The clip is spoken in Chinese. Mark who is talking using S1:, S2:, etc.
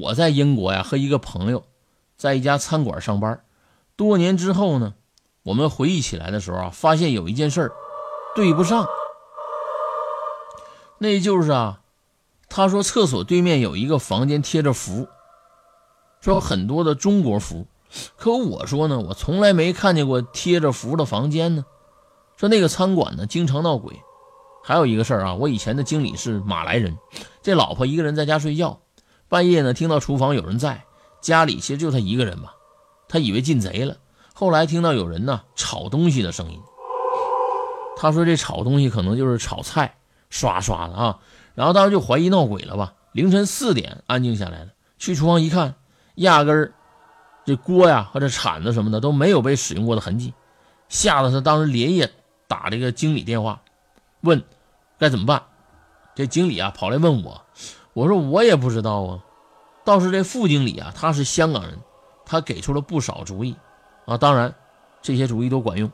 S1: 我在英国呀和一个朋友在一家餐馆上班，多年之后呢，我们回忆起来的时候啊，发现有一件事对不上，那就是啊，他说厕所对面有一个房间贴着符，说很多的中国符，可我说呢，我从来没看见过贴着符的房间呢。说那个餐馆呢经常闹鬼，还有一个事儿啊，我以前的经理是马来人，这老婆一个人在家睡觉，半夜呢听到厨房有人在，家里其实就他一个人吧，他以为进贼了，后来听到有人呢炒东西的声音，他说这炒东西可能就是炒菜，刷刷的啊，然后当时就怀疑闹鬼了吧，凌晨四点安静下来了，去厨房一看，压根儿这锅呀或者铲子什么的都没有被使用过的痕迹，吓得他当时连夜。打这个经理电话，问该怎么办。这经理啊跑来问我，我说我也不知道啊。倒是这副经理啊，他是香港人，他给出了不少主意啊。当然，这些主意都管用。